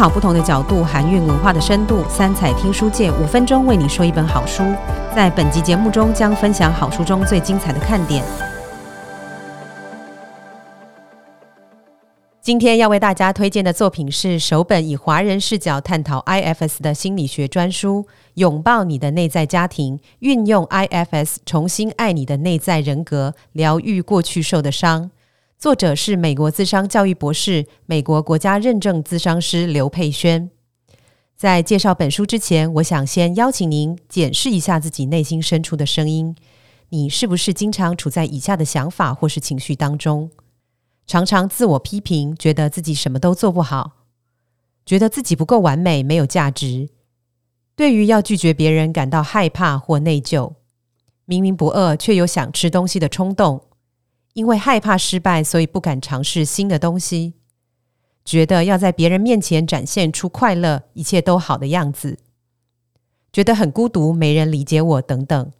考不同的角度，含蕴文化的深度。三彩听书界五分钟为你说一本好书。在本集节目中，将分享好书中最精彩的看点。今天要为大家推荐的作品是首本以华人视角探讨 IFS 的心理学专书《拥抱你的内在家庭》，运用 IFS 重新爱你的内在人格，疗愈过去受的伤。作者是美国资商教育博士、美国国家认证资商师刘佩轩。在介绍本书之前，我想先邀请您检视一下自己内心深处的声音。你是不是经常处在以下的想法或是情绪当中？常常自我批评，觉得自己什么都做不好，觉得自己不够完美，没有价值。对于要拒绝别人感到害怕或内疚。明明不饿，却有想吃东西的冲动。因为害怕失败，所以不敢尝试新的东西。觉得要在别人面前展现出快乐、一切都好的样子，觉得很孤独，没人理解我等等。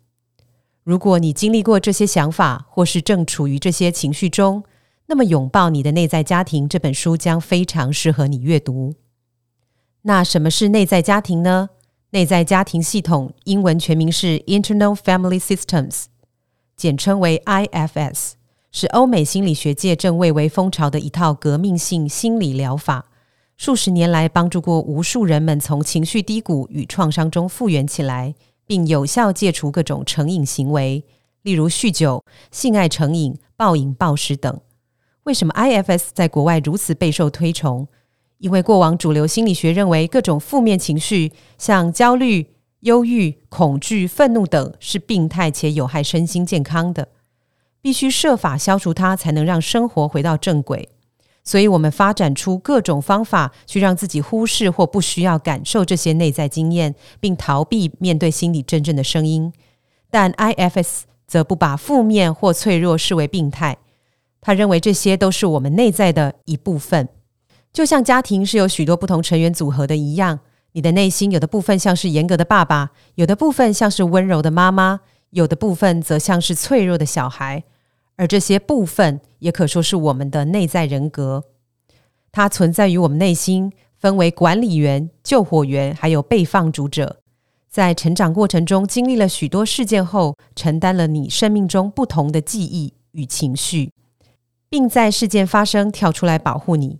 如果你经历过这些想法，或是正处于这些情绪中，那么《拥抱你的内在家庭》这本书将非常适合你阅读。那什么是内在家庭呢？内在家庭系统英文全名是 Internal Family Systems，简称为 IFS。是欧美心理学界正蔚为风潮的一套革命性心理疗法，数十年来帮助过无数人们从情绪低谷与创伤中复原起来，并有效戒除各种成瘾行为，例如酗酒、性爱成瘾、暴饮暴食等。为什么 IFS 在国外如此备受推崇？因为过往主流心理学认为，各种负面情绪，像焦虑、忧郁、恐惧、愤怒等，是病态且有害身心健康的。必须设法消除它，才能让生活回到正轨。所以，我们发展出各种方法，去让自己忽视或不需要感受这些内在经验，并逃避面对心里真正的声音。但 IFS 则不把负面或脆弱视为病态，他认为这些都是我们内在的一部分。就像家庭是由许多不同成员组合的一样，你的内心有的部分像是严格的爸爸，有的部分像是温柔的妈妈。有的部分则像是脆弱的小孩，而这些部分也可说是我们的内在人格。它存在于我们内心，分为管理员、救火员，还有被放逐者。在成长过程中，经历了许多事件后，承担了你生命中不同的记忆与情绪，并在事件发生跳出来保护你。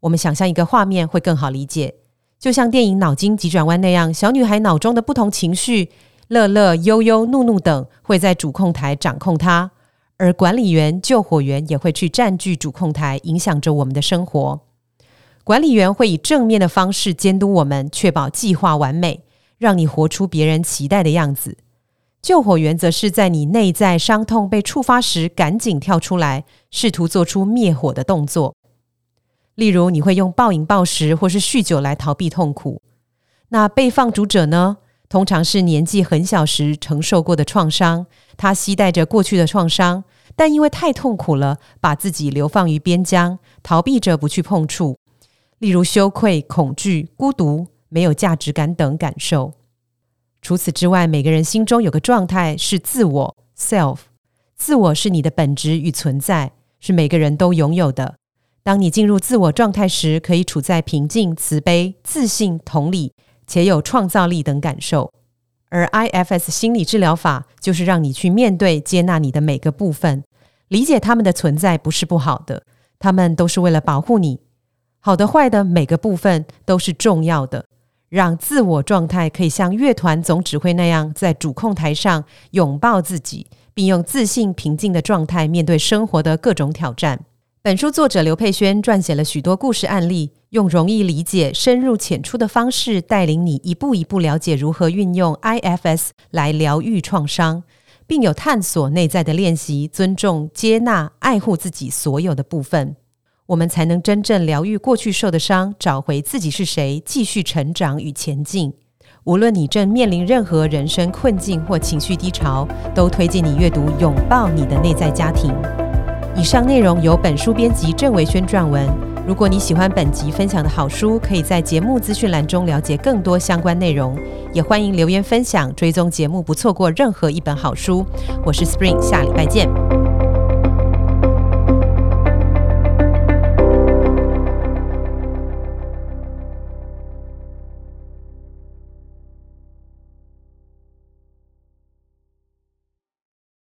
我们想象一个画面会更好理解，就像电影《脑筋急转弯》那样，小女孩脑中的不同情绪。乐乐、悠悠、怒怒等会在主控台掌控它，而管理员、救火员也会去占据主控台，影响着我们的生活。管理员会以正面的方式监督我们，确保计划完美，让你活出别人期待的样子。救火员则是在你内在伤痛被触发时，赶紧跳出来，试图做出灭火的动作。例如，你会用暴饮暴食或是酗酒来逃避痛苦。那被放逐者呢？通常是年纪很小时承受过的创伤，他携带着过去的创伤，但因为太痛苦了，把自己流放于边疆，逃避着不去碰触，例如羞愧、恐惧、孤独、没有价值感等感受。除此之外，每个人心中有个状态是自我 （self），自我是你的本质与存在，是每个人都拥有的。当你进入自我状态时，可以处在平静、慈悲、自信、同理。且有创造力等感受，而 IFS 心理治疗法就是让你去面对、接纳你的每个部分，理解他们的存在不是不好的，他们都是为了保护你。好的、坏的每个部分都是重要的，让自我状态可以像乐团总指挥那样，在主控台上拥抱自己，并用自信、平静的状态面对生活的各种挑战。本书作者刘佩轩撰写了许多故事案例，用容易理解、深入浅出的方式，带领你一步一步了解如何运用 IFS 来疗愈创伤，并有探索内在的练习，尊重、接纳、爱护自己所有的部分，我们才能真正疗愈过去受的伤，找回自己是谁，继续成长与前进。无论你正面临任何人生困境或情绪低潮，都推荐你阅读《拥抱你的内在家庭》。以上内容由本书编辑郑维轩撰文。如果你喜欢本集分享的好书，可以在节目资讯栏中了解更多相关内容。也欢迎留言分享，追踪节目，不错过任何一本好书。我是 Spring，下礼拜见。